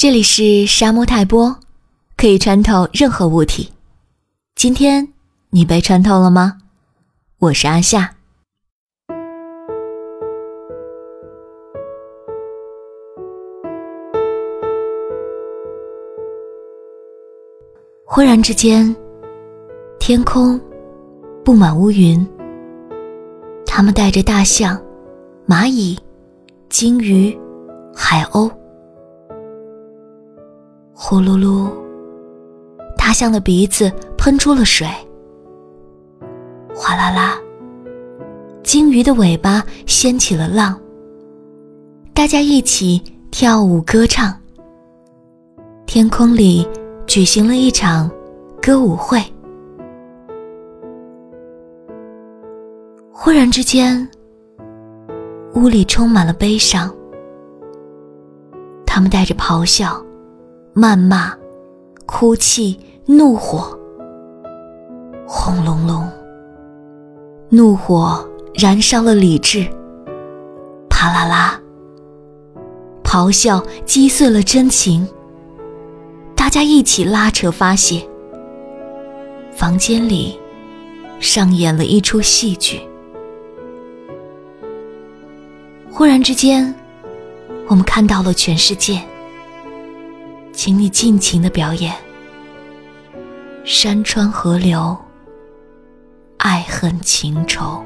这里是沙漠泰波，可以穿透任何物体。今天你被穿透了吗？我是阿夏。忽然之间，天空布满乌云，它们带着大象、蚂蚁、鲸鱼、海鸥。呼噜噜，大象的鼻子喷出了水。哗啦啦，鲸鱼的尾巴掀起了浪。大家一起跳舞歌唱。天空里举行了一场歌舞会。忽然之间，屋里充满了悲伤。他们带着咆哮。谩骂、哭泣、怒火，轰隆隆，怒火燃烧了理智；啪啦啦，咆哮击碎了真情。大家一起拉扯发泄，房间里上演了一出戏剧。忽然之间，我们看到了全世界。请你尽情的表演，山川河流，爱恨情仇。